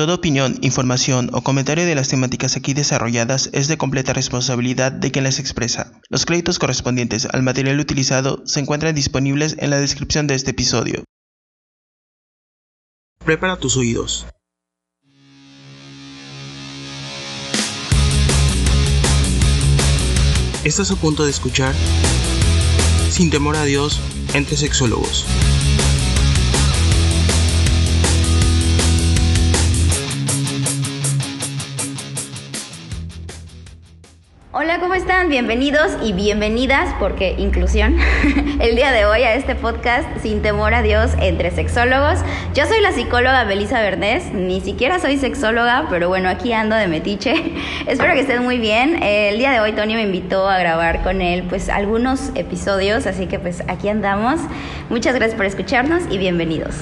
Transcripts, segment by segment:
Toda opinión, información o comentario de las temáticas aquí desarrolladas es de completa responsabilidad de quien las expresa. Los créditos correspondientes al material utilizado se encuentran disponibles en la descripción de este episodio. Prepara tus oídos. Estás a punto de escuchar Sin temor a Dios entre sexólogos. Hola, ¿cómo están? Bienvenidos y bienvenidas, porque inclusión, el día de hoy a este podcast Sin temor a Dios entre sexólogos. Yo soy la psicóloga Belisa Bernés, ni siquiera soy sexóloga, pero bueno, aquí ando de metiche. Espero que estén muy bien. El día de hoy Tony me invitó a grabar con él pues algunos episodios, así que pues aquí andamos. Muchas gracias por escucharnos y bienvenidos.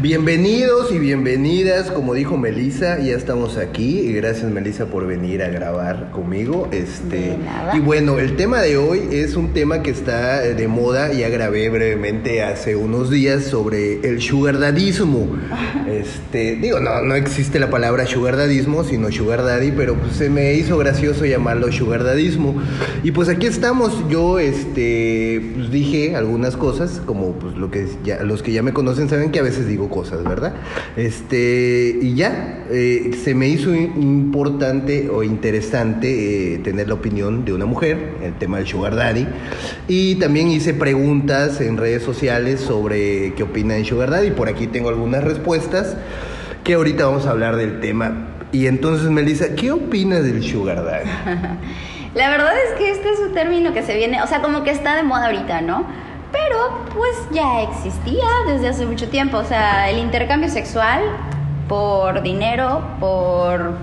Bienvenidos y bienvenidas, como dijo Melissa, ya estamos aquí y gracias Melissa por venir a grabar conmigo. Este, y bueno, el tema de hoy es un tema que está de moda, ya grabé brevemente hace unos días sobre el sugar dadismo. Este, digo, no, no existe la palabra sugar dadismo, sino sugar daddy, pero pues se me hizo gracioso llamarlo sugar dadismo. Y pues aquí estamos, yo este, pues dije algunas cosas, como pues lo que ya, los que ya me conocen saben que a veces digo cosas, ¿verdad? Este, y ya, eh, se me hizo importante o interesante eh, tener la opinión de una mujer, el tema del sugar daddy, y también hice preguntas en redes sociales sobre qué opina de sugar daddy, por aquí tengo algunas respuestas, que ahorita vamos a hablar del tema. Y entonces, Melissa, ¿qué opinas del sugar daddy? La verdad es que este es un término que se viene, o sea, como que está de moda ahorita, ¿no? Pero pues ya existía desde hace mucho tiempo. O sea, el intercambio sexual por dinero, por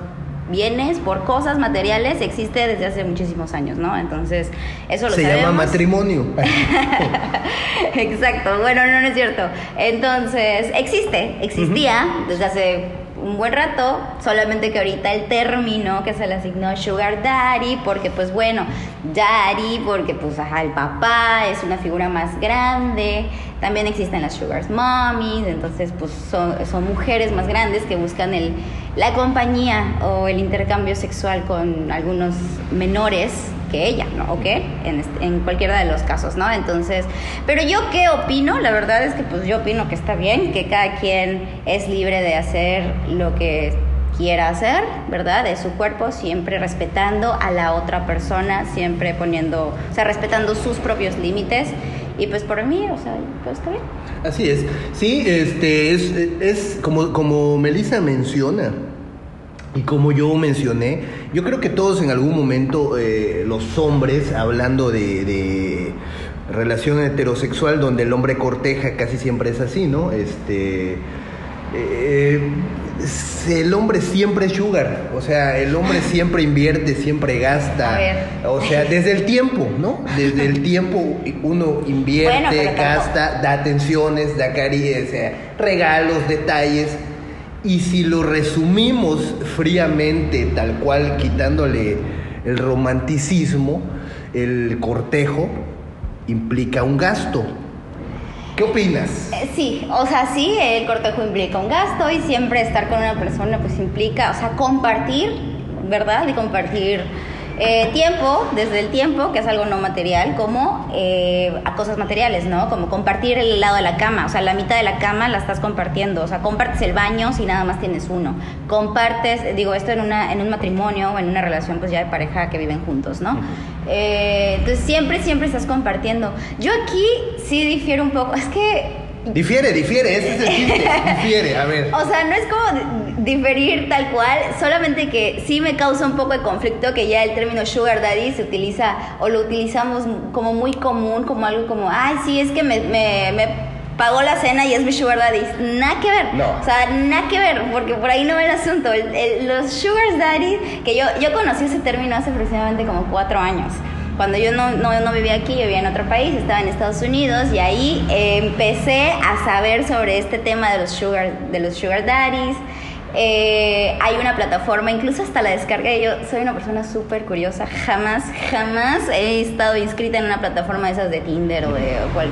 bienes, por cosas materiales, existe desde hace muchísimos años, ¿no? Entonces, eso lo Se llama matrimonio. Exacto, bueno, no, no es cierto. Entonces, existe, existía desde hace un buen rato, solamente que ahorita el término que se le asignó Sugar Daddy, porque pues bueno, Daddy, porque pues ajá, el papá es una figura más grande, también existen las Sugar Mommies, entonces pues son, son mujeres más grandes que buscan el, la compañía o el intercambio sexual con algunos menores que ella, ¿no? ¿Ok? En, en cualquiera de los casos, ¿no? Entonces, pero yo qué opino, la verdad es que pues yo opino que está bien, que cada quien es libre de hacer lo que quiera hacer, ¿verdad? De su cuerpo, siempre respetando a la otra persona, siempre poniendo, o sea, respetando sus propios límites. Y pues por mí, o sea, pues está bien. Así es. Sí, este, es, es como, como Melissa menciona, y como yo mencioné, yo creo que todos en algún momento, eh, los hombres, hablando de, relación heterosexual, donde el hombre corteja, casi siempre es así, ¿no? Este, eh, el hombre siempre es sugar, o sea, el hombre siempre invierte, siempre gasta, o sea, desde el tiempo, ¿no? Desde el tiempo uno invierte, gasta, da atenciones, da cariño, regalos, detalles y si lo resumimos fríamente, tal cual, quitándole el romanticismo, el cortejo implica un gasto. ¿Qué opinas? Eh, sí, o sea, sí, el cortejo implica un gasto y siempre estar con una persona pues implica, o sea, compartir, ¿verdad? Y compartir eh, tiempo, desde el tiempo, que es algo no material, como eh, a cosas materiales, ¿no? Como compartir el lado de la cama, o sea, la mitad de la cama la estás compartiendo, o sea, compartes el baño si nada más tienes uno, compartes, digo, esto en, una, en un matrimonio o en una relación pues ya de pareja que viven juntos, ¿no? Eh, entonces siempre, siempre estás compartiendo. Yo aquí sí difiero un poco, es que Difiere, difiere, ese es el chiste. difiere, a ver. O sea, no es como diferir tal cual, solamente que sí me causa un poco de conflicto que ya el término sugar daddy se utiliza o lo utilizamos como muy común, como algo como, ay, sí, es que me, me, me pagó la cena y es mi sugar daddy. Nada que ver. No. O sea, nada que ver, porque por ahí no va el asunto. los sugar daddy, que yo, yo conocí ese término hace aproximadamente como cuatro años. Cuando yo no, no, no, vivía aquí, yo vivía en otro país, estaba en Estados Unidos y ahí empecé a saber sobre este tema de los sugar, de los sugar daddies. Eh, hay una plataforma, incluso hasta la descargué. Yo soy una persona súper curiosa. Jamás, jamás he estado inscrita en una plataforma de esas de Tinder o de cual,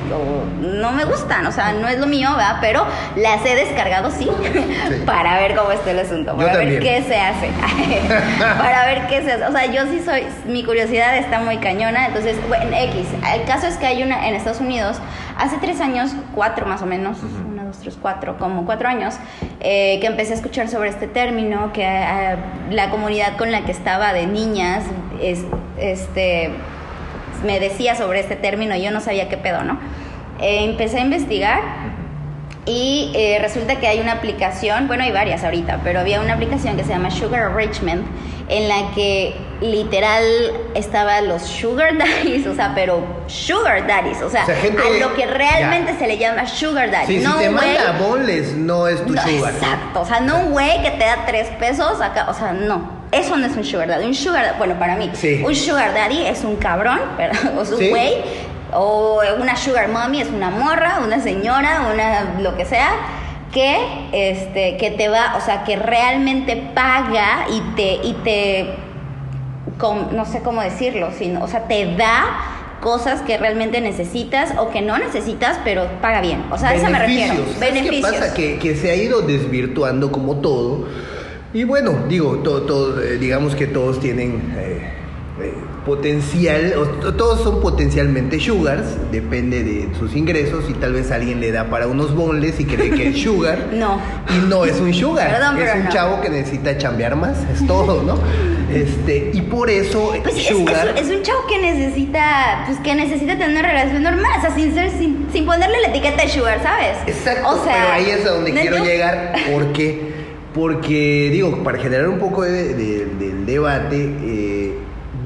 no me gustan, o sea, no es lo mío, ¿verdad? Pero las he descargado sí, para ver cómo está el asunto, para ver qué se hace. para ver qué se hace. O sea, yo sí soy, mi curiosidad está muy cañona. Entonces, bueno, X. El caso es que hay una en Estados Unidos, hace tres años, cuatro más o menos, cuatro, como cuatro años, eh, que empecé a escuchar sobre este término, que eh, la comunidad con la que estaba de niñas, es, este, me decía sobre este término y yo no sabía qué pedo, ¿no? Eh, empecé a investigar y resulta que hay una aplicación, bueno, hay varias ahorita, pero había una aplicación que se llama Sugar Enrichment, en la que literal estaba los sugar daddies, o sea, pero sugar daddies, o sea, a lo que realmente se le llama sugar daddy. no si te manda no es tu sugar. Exacto, o sea, no un güey que te da tres pesos acá, o sea, no. Eso no es un sugar daddy. Un sugar, bueno, para mí, un sugar daddy es un cabrón, o es un güey, o una sugar mommy es una morra, una señora, una lo que sea que este que te va, o sea, que realmente paga y te y te no sé cómo decirlo, sino, o sea, te da cosas que realmente necesitas o que no necesitas, pero paga bien. O sea, a eso me refiero. Beneficios. ¿Qué pasa? Que, se ha ido desvirtuando como todo. Y bueno, digo, todo, digamos que todos tienen eh, eh, potencial, todos son potencialmente sugars, depende de sus ingresos y tal vez alguien le da para unos bonles y cree que es sugar. no. Y no es un sugar, es un chavo que necesita chambear más, es todo, ¿no? Este, y por eso pues sugar es, un chavo que necesita pues que necesita tener una relación normal, o sea, sin ser sin, ponerle la etiqueta de sugar, ¿sabes? Exacto, o sea, pero ahí es a donde quiero llegar porque porque digo, para generar un poco de, del debate eh,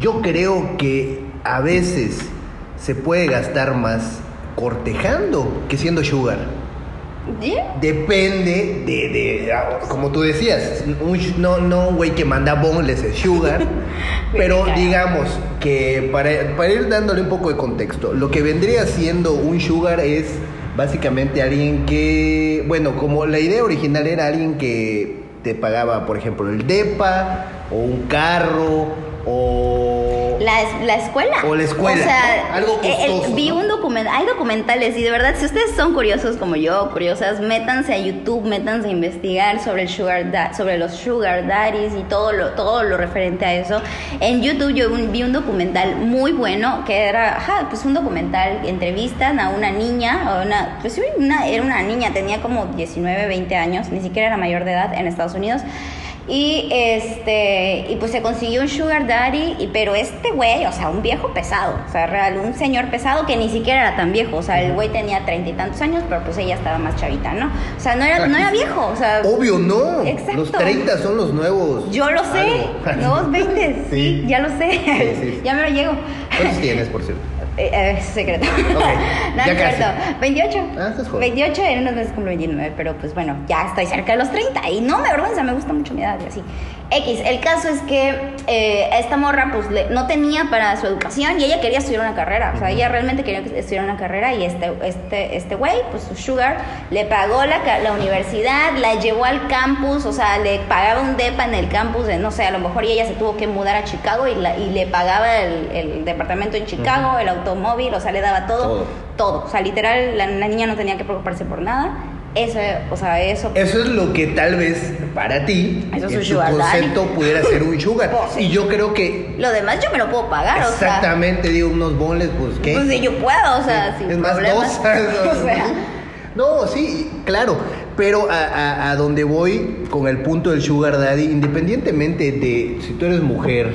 yo creo que a veces se puede gastar más cortejando que siendo sugar. Depende de, ah, como tú decías, no, no un güey que manda bonles es sugar, pero digamos que para, para ir dándole un poco de contexto, lo que vendría siendo un sugar es básicamente alguien que, bueno, como la idea original era alguien que te pagaba, por ejemplo, el DEPA o un carro o la, la, escuela. O la escuela. O sea, algo eh, vi un documental, hay documentales y de verdad, si ustedes son curiosos como yo, curiosas, métanse a YouTube, métanse a investigar sobre el sugar sobre los sugar daddies y todo lo, todo lo referente a eso. En YouTube yo vi un documental muy bueno que era, pues un documental, entrevistan a una niña, una, pues una, era una niña, tenía como 19, 20 años, ni siquiera era mayor de edad en Estados Unidos y este, y pues se consiguió un sugar daddy, y, pero este güey, o sea, un viejo pesado, o sea, real, un señor pesado que ni siquiera era tan viejo, o sea, el güey tenía treinta y tantos años, pero pues ella estaba más chavita, ¿no? O sea, no era, no era viejo, o sea... Obvio, no. Exacto. Los 30 son los nuevos. Yo lo sé, los 20, sí. ya lo sé, ya me lo llego. ¿Cuántos tienes, por cierto? Eh, eh, es secreto. no, es cierto. 28. Ah, 28 en unos meses cumplo 29, pero pues bueno, ya estoy cerca de los 30 y no me avergüenza, me gusta mucho mi edad y así. X, el caso es que eh, esta morra pues no tenía para su educación y ella quería estudiar una carrera, o sea, ella realmente quería estudiar una carrera y este este este güey, pues su sugar, le pagó la, la universidad, la llevó al campus, o sea, le pagaba un depa en el campus, de, no sé, a lo mejor ella se tuvo que mudar a Chicago y, y le pagaba el, el, departamento en Chicago, el automóvil, o sea, le daba todo, todo, o sea, literal, la, la niña no tenía que preocuparse por nada eso, o sea, eso. Eso es lo que tal vez para ti, eso en tu concepto, pudiera ser un sugar. Pues y yo creo que. Lo demás yo me lo puedo pagar, Exactamente, digo, unos bonles, pues qué. Pues si yo puedo, o sea, sin Es más dos. o sea. No, sí, claro. Pero a, a, donde voy con el punto del sugar daddy, independientemente de si tú eres mujer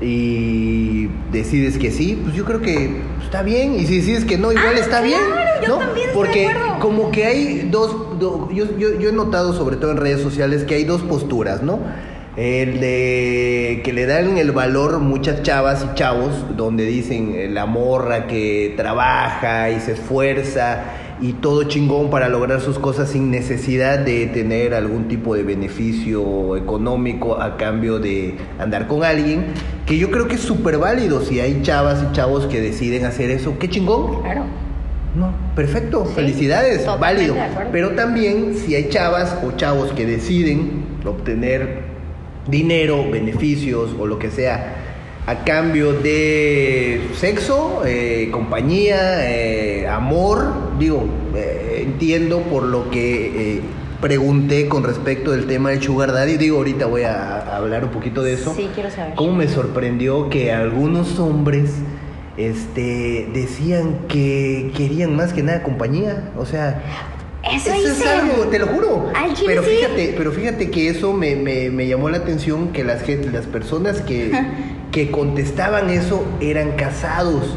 y decides que sí, pues yo creo que está bien. Y si decides que no, igual ah, está bien. ¿no? Porque como que hay dos, yo, yo, he notado sobre todo en redes sociales que hay dos posturas, ¿no? El de que le dan el valor muchas chavas y chavos, donde dicen eh, la morra que trabaja y se esfuerza y todo chingón para lograr sus cosas sin necesidad de tener algún tipo de beneficio económico a cambio de andar con alguien, que yo creo que es súper válido si hay chavas y chavos que deciden hacer eso, qué chingón. Claro. No, perfecto, felicidades, válido. Pero también si hay chavas o chavos que deciden obtener dinero, beneficios o lo que sea a cambio de sexo, eh, compañía, eh, amor. Digo, eh, entiendo por lo que pregunté con respecto del tema del sugar daddy. Digo, ahorita voy a, hablar un poquito de eso. Sí, quiero saber. Cómo me sorprendió que algunos hombres este, decían que querían más que nada compañía. O sea, eso, es algo, te lo juro. pero fíjate, pero fíjate que eso me, me, llamó la atención que las las personas que, que contestaban eso eran casados.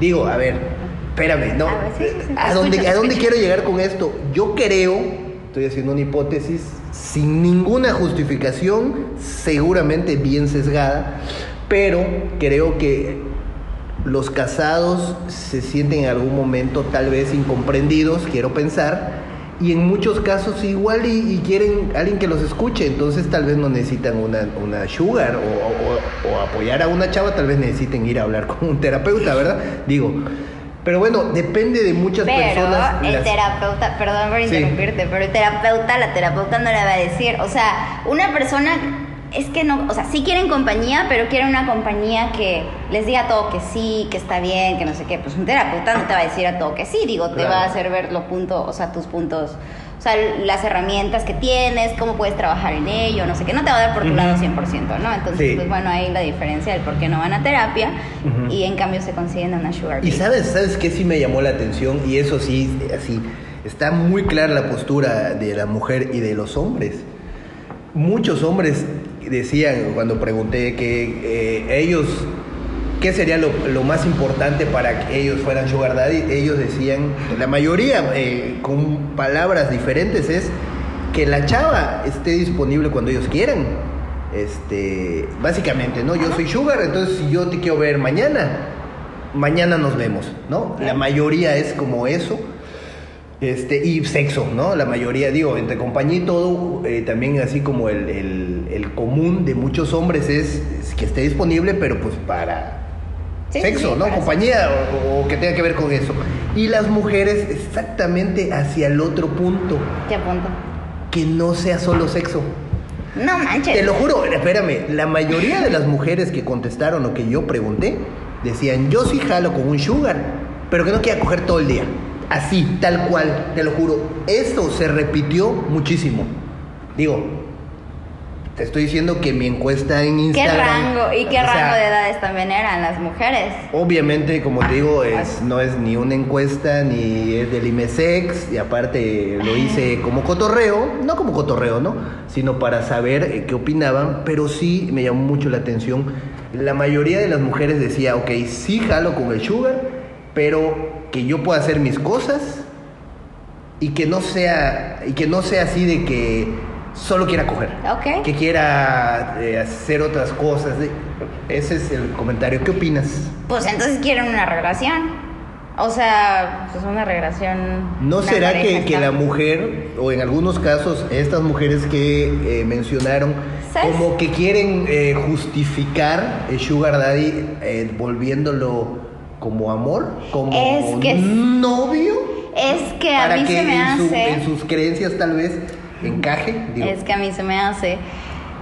Digo, a ver, espérame, no. A, dónde, ¿A dónde quiero llegar con esto? Yo creo, estoy haciendo una hipótesis, sin ninguna justificación, seguramente bien sesgada, pero creo que los casados se sienten en algún momento tal vez incomprendidos, quiero pensar, y en muchos casos igual y, quieren alguien que los escuche, entonces tal vez no necesitan una, una sugar o, apoyar a una chava, tal vez necesiten ir a hablar con un terapeuta, ¿verdad? Digo, pero bueno, depende de muchas personas. El terapeuta, perdón por interrumpirte, pero el terapeuta, la terapeuta no le va a decir, o sea, una persona es que no, o sea, sí quieren compañía, pero quieren una compañía que les diga todo que sí, que está bien, que no sé qué. Pues un terapeuta no te va a decir a todo que sí, digo, te va a hacer ver los puntos, o sea, tus puntos, o sea, las herramientas que tienes, cómo puedes trabajar en ello, no sé qué, no te va a dar por tu lado 100%, ¿no? Entonces, pues bueno, ahí la diferencia del por qué no van a terapia y en cambio se consiguen una sugar. Y sabes, sabes qué sí me llamó la atención y eso sí, así, está muy clara la postura de la mujer y de los hombres. Muchos hombres decían cuando pregunté que eh, ellos, ¿qué sería lo, más importante para que ellos fueran sugar daddy? Ellos decían, la mayoría eh, con palabras diferentes es que la chava esté disponible cuando ellos quieran. Este, básicamente, ¿no? Yo soy sugar, entonces si yo te quiero ver mañana, mañana nos vemos, ¿no? La mayoría es como eso. Este, y sexo, ¿no? La mayoría, digo, entre compañía y todo, eh, también así como el, el, común de muchos hombres es, que esté disponible, pero pues para sexo, ¿no? Compañía o, que tenga que ver con eso. Y las mujeres exactamente hacia el otro punto. ¿Qué punto? Que no sea solo sexo. No manches. Te lo juro, espérame, la mayoría de las mujeres que contestaron o que yo pregunté, decían, yo sí jalo con un sugar, pero que no quiera coger todo el día. Así, tal cual, te lo juro. Esto se repitió muchísimo. Digo, te estoy diciendo que mi encuesta en Instagram. ¿Qué rango? ¿Y qué rango de edades también eran las mujeres? Obviamente, como te digo, es, no es ni una encuesta ni es del IMESEX. Y aparte lo hice como cotorreo, no como cotorreo, ¿no? Sino para saber eh, qué opinaban. Pero sí me llamó mucho la atención. La mayoría de las mujeres decía, ok, sí jalo con el sugar, pero que yo pueda hacer mis cosas y que no sea y que no sea así de que solo quiera coger. Que quiera eh, hacer otras cosas. Ese es el comentario. ¿Qué opinas? Pues entonces quieren una relación. O sea, pues una regresión. ¿No será que, que, la mujer, o en algunos casos, estas mujeres que eh, mencionaron, como que quieren eh, justificar el Sugar Daddy volviéndolo como amor, como novio. Es que a mí se me hace. en sus creencias tal vez encaje. Es que a mí se me hace.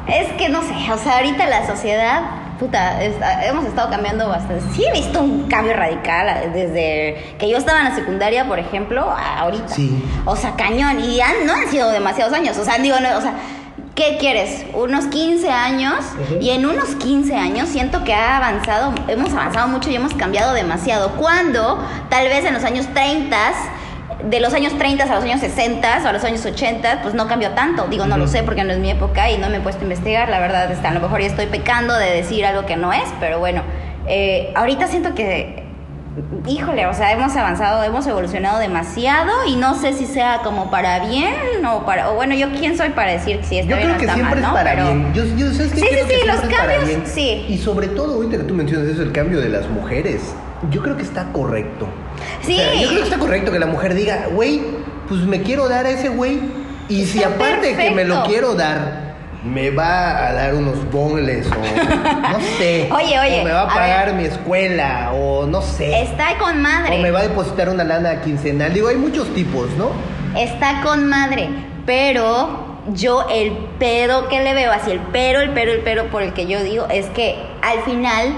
Es que no sé, o sea, ahorita la sociedad, puta, hemos estado cambiando bastante. Sí he visto un cambio radical desde que yo estaba en la secundaria, por ejemplo, a ahorita. Sí. O sea, cañón. Y no han sido demasiados años. O sea, digo, no, o sea ¿Qué quieres? Unos 15 años. Y en unos 15 años siento que ha avanzado, hemos avanzado mucho y hemos cambiado demasiado. Cuando tal vez en los años 30 de los años 30 a los años 60 o a los años 80, pues no cambió tanto. Digo, no lo sé porque no es mi época y no me he puesto a investigar. La verdad, está, a lo mejor ya estoy pecando de decir algo que no es, pero bueno, eh, ahorita siento que híjole, o sea, hemos avanzado, hemos evolucionado demasiado y no sé si sea como para bien o para, o bueno, yo quién soy para decir si está bien o está mal, ¿no? para bien. Yo, yo que sí, sí, sí, los cambios, sí. Y sobre todo, ahorita que tú mencionas eso, el cambio de las mujeres, yo creo que está correcto. Sí. yo creo que está correcto que la mujer diga, güey, pues me quiero dar a ese güey y si aparte que me lo quiero dar me va a dar unos bonles o no sé. oye, oye. O me va a pagar mi escuela o no sé. Está con madre. O me va a depositar una lana quincenal. Digo, hay muchos tipos, ¿no? Está con madre, pero yo el pedo que le veo, así el pero, el pero, el pero por el que yo digo, es que al final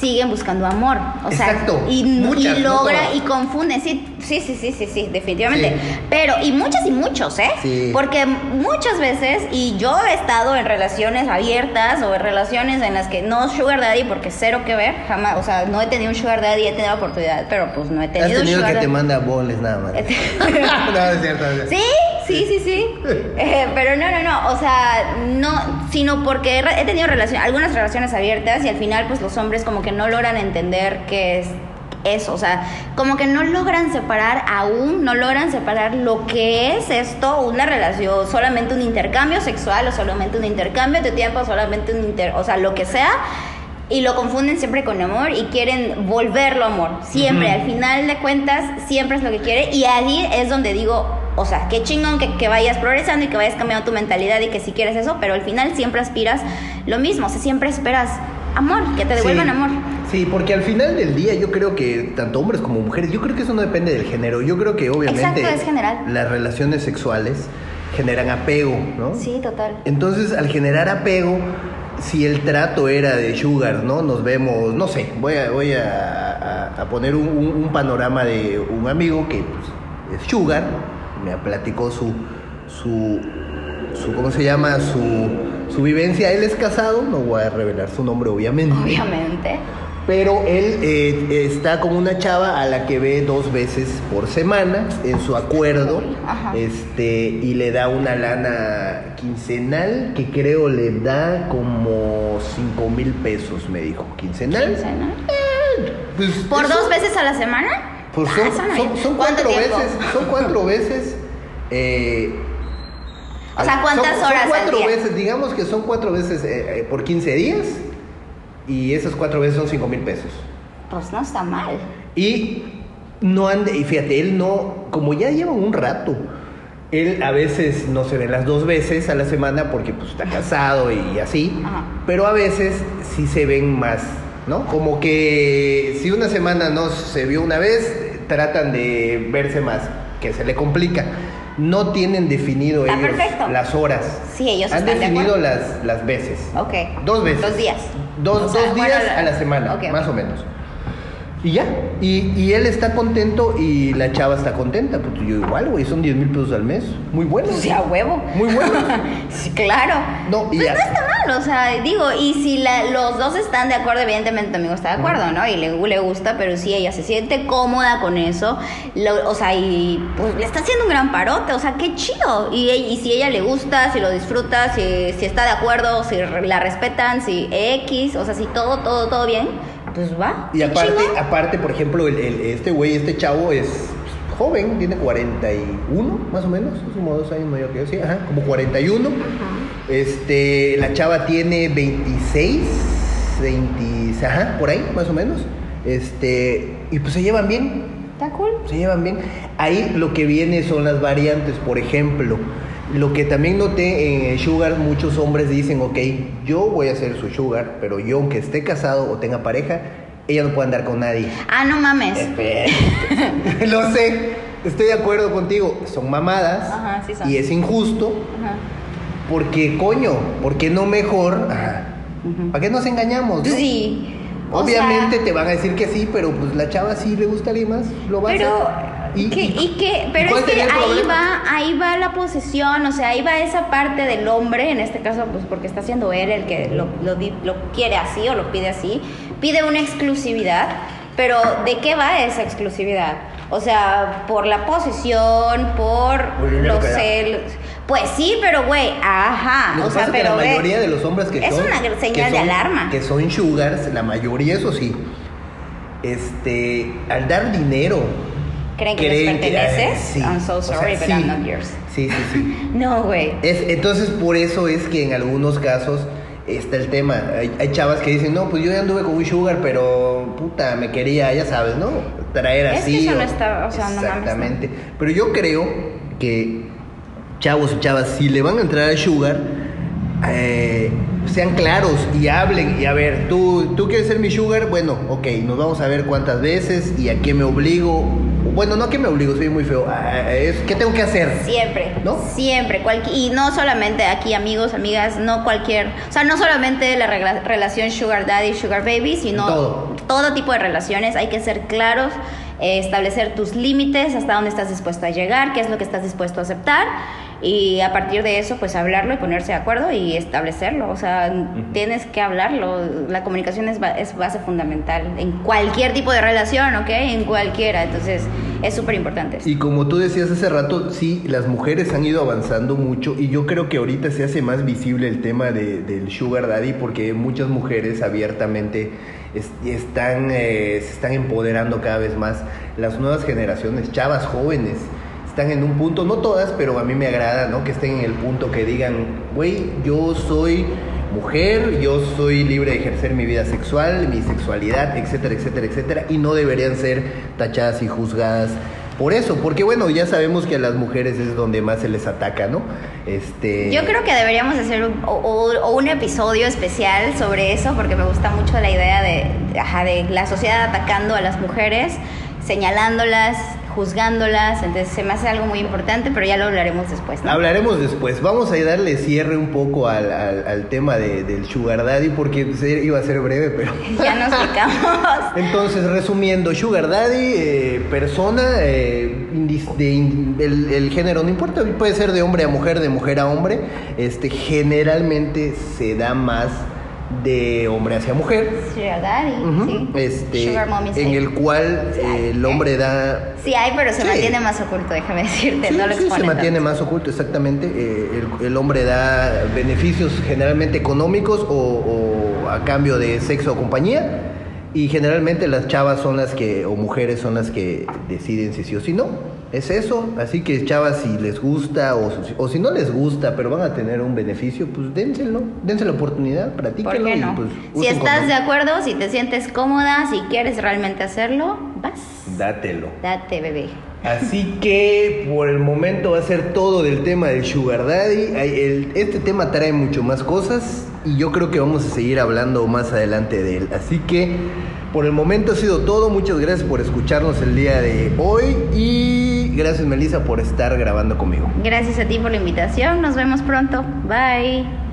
siguen buscando amor. O sea, Exacto. y, Muchas, y no logra y confunde. Sí, sí, sí, sí, sí, sí, definitivamente. Sí. Pero, y muchas y muchos, ¿eh? Sí. Porque muchas veces, y yo he estado en relaciones abiertas o en relaciones en las que no sugar daddy, porque cero que ver, jamás, o sea, no he tenido un sugar daddy, he tenido oportunidad, pero pues no he Has tenido, un tenido sugar que te manda boles nada más. no, es cierto. es cierto. Sí, sí, sí, sí. Eh, pero no, no, no. O sea, no, sino porque he tenido relaciones, algunas relaciones abiertas y al final, pues los hombres como que no logran entender qué es eso. O sea, como que no logran separar aún, no logran separar lo que es esto, una relación, solamente un intercambio sexual o solamente un intercambio de tiempo, solamente un inter, o sea, lo que sea. Y lo confunden siempre con amor y quieren volverlo amor. Siempre, al final de cuentas, siempre es lo que quiere. Y ahí es donde digo, o sea, qué chingón que, que vayas progresando y que vayas cambiando tu mentalidad y que si quieres eso, pero al final siempre aspiras lo mismo. O sea, siempre esperas amor, que te devuelvan Sí. amor. Sí, porque al final del día yo creo que tanto hombres como mujeres, yo creo que eso no depende del género. Yo creo que obviamente Exacto, es general. las relaciones sexuales generan apego, ¿no? Sí, total. Entonces, al generar apego, si el trato era de sugar, ¿no? Nos vemos, no sé, voy a, voy a, poner un panorama de un amigo que pues, es sugar, me platicó su, su, su, ¿cómo se llama? Su, su vivencia. Él es casado, no voy a revelar su nombre obviamente. Obviamente. Pero él eh, está con una chava a la que ve dos veces por semana en su acuerdo. Ajá. Este, y le da una lana quincenal que creo le da como 5 mil pesos, me dijo. ¿Quincenal? Quincena. Pues, ¿Por eso- dos veces a la semana? Pues Ah, son, eso no son- es- son ¿Cuánto cuatro tiempo? veces. Son cuatro veces. eh, O sea, ¿cuántas son- horas Son al cuatro día? veces, digamos que son cuatro veces eh, eh, por 15 días. Y esas cuatro veces son 5 mil pesos. Pues no está mal. Y no ande, y fíjate, él no, como ya lleva un rato, él a veces no se ve las dos veces a la semana porque pues está casado y así, Ajá. pero a veces sí se ven más, ¿no? Como que si una semana no se vio una vez, tratan de verse más, que se le complica. No tienen definido Está ellos perfecto. las horas. Sí, ellos Han están definido las, las veces. Ok. Dos veces. Dos días. Dos, O sea, dos bueno, días a la semana, más o menos. Y ya. Y, y él está contento y la chava está contenta. Pues yo igual, güey, son 10 mil pesos al mes. Muy bueno. Pues ya huevo. Muy bueno. sí, claro. No, y pues ya- no está mal, o sea, digo, y si la- los dos están de acuerdo, evidentemente tu amigo está de acuerdo, ¿no? Y le, le gusta, pero si ella se siente cómoda con eso, lo- o sea, y pues le está haciendo un gran parote, o sea, qué chido. Y, y si ella le gusta, si lo disfruta, si, si está de acuerdo, si la respetan, si X, o sea, si todo, todo, todo bien, pues va. Y aparte, chingón. aparte, por ejemplo, el, el- este güey, este chavo es joven, tiene 41, más o menos, es como dos años mayor que yo, sí, ajá, como 41. Este, la chava tiene 26, 20, ajá, por ahí, más o menos. Este, y pues se llevan bien, Está cool. se llevan bien. Ahí lo que viene son las variantes, por ejemplo. Lo que también noté en Sugar, muchos hombres dicen, ok, yo voy a ser su Sugar, pero yo aunque esté casado o tenga pareja, ella no puede andar con nadie. Ah, no mames. Lo sé, estoy de acuerdo contigo. Son mamadas Ajá, sí son. y es injusto Ajá. porque, coño, ¿por qué no mejor? Ajá. ¿Para qué nos engañamos? no? Sí. O Obviamente sea, te van a decir que sí, pero pues la chava sí le gusta a alguien más, lo va a Pero, hacer. ¿qué- y qué? pero es que ahí problema? va, ahí va la posesión, o sea, ahí va esa parte del hombre, en este caso, pues porque está siendo él el que lo, lo, lo quiere así o lo pide así, pide una exclusividad, pero ¿de qué va esa exclusividad? O sea, por la posesión, por los que celos. Pues sí, pero güey, ajá. Lo que o sea, que pero la ve, mayoría de los hombres que es son. una que señal de son- alarma. Que son sugars, la mayoría, eso sí. Este, al dar dinero. ¿Creen que les perteneces? ah, sí. I'm so O sea, sorry, but sí. I'm not yours. Sí, sí, sí. No, güey. Es, entonces, por eso es que en algunos casos está el tema. Hay, hay chavas que dicen, no, pues yo ya anduve con un sugar, pero puta, me quería, ya sabes, ¿no? Traer Es que así. eso no está- o sea, no mames, Exactamente. Pero yo creo que chavos y chavas, si le van a entrar al sugar, eh, sean claros y hablen. Y a ver, ¿tú, tú quieres ser mi sugar, bueno, ok, nos vamos a ver cuántas veces y a qué me obligo bueno, no que me obligo, soy muy feo. Ah, es ¿Qué tengo que hacer? Siempre. ¿No? Siempre. y no solamente aquí, amigos, amigas, no cualquier. O sea, no solamente la relación Sugar Daddy, Sugar Baby, sino todo, todo tipo de relaciones. Hay que ser claros, eh, establecer tus límites, hasta dónde estás dispuesto a llegar, qué es lo que estás dispuesto a aceptar y a partir de eso pues hablarlo y ponerse de acuerdo y establecerlo, o sea, tienes que hablarlo, la comunicación es, es, base fundamental en cualquier tipo de relación, ¿ok? En cualquiera, entonces es súper importante. Y como tú decías hace rato, sí, las mujeres han ido avanzando mucho y yo creo que ahorita se hace más visible el tema de, del sugar daddy porque muchas mujeres abiertamente están, eh, se están empoderando cada vez más, las nuevas generaciones, chavas jóvenes están en un punto, no todas, pero a mí me agrada, ¿no? Que estén en el punto que digan, güey, yo soy mujer, yo soy libre de ejercer mi vida sexual, mi sexualidad, etcétera, etcétera, etcétera, y no deberían ser tachadas y juzgadas por eso, porque bueno, ya sabemos que a las mujeres es donde más se les ataca, ¿no? Este... Yo creo que deberíamos hacer un, o, un episodio especial sobre eso, porque me gusta mucho la idea de, de la sociedad atacando a las mujeres, señalándolas, juzgándolas, entonces se me hace algo muy importante, pero ya lo hablaremos después. ¿no? Hablaremos después. Vamos a darle cierre un poco al, al, tema de, del Sugar Daddy, porque iba a ser breve, pero... ya nos explicamos. entonces, resumiendo, Sugar Daddy, eh, persona, eh, de, el, género no importa, puede ser de hombre a mujer, de mujer a hombre, este, generalmente se da más de hombre hacia mujer. Sugar Daddy, sí. Este, en el cual el hombre da... Sí hay, pero se mantiene más oculto, déjame decirte, no lo sí, se mantiene más oculto, exactamente. Eh, el, hombre da beneficios generalmente económicos o, a cambio de sexo o compañía. Y generalmente las chavas son las que, o mujeres son las que deciden si sí o si no. Es eso, así que chavas, si les gusta o, o, si no les gusta, pero van a tener un beneficio, pues dénselo, dense la oportunidad, practíquenlo. ¿Por qué no? pues, si estás de acuerdo, si te sientes cómoda, si quieres realmente hacerlo, vas. Dátelo. Date, bebé. Así que por el momento va a ser todo del tema del Sugar Daddy. este tema trae mucho más cosas y yo creo que vamos a seguir hablando más adelante de él. Así que por el momento ha sido todo. Muchas gracias por escucharnos el día de hoy gracias Melissa por estar grabando conmigo. Gracias a ti por la invitación. Nos vemos pronto. Bye.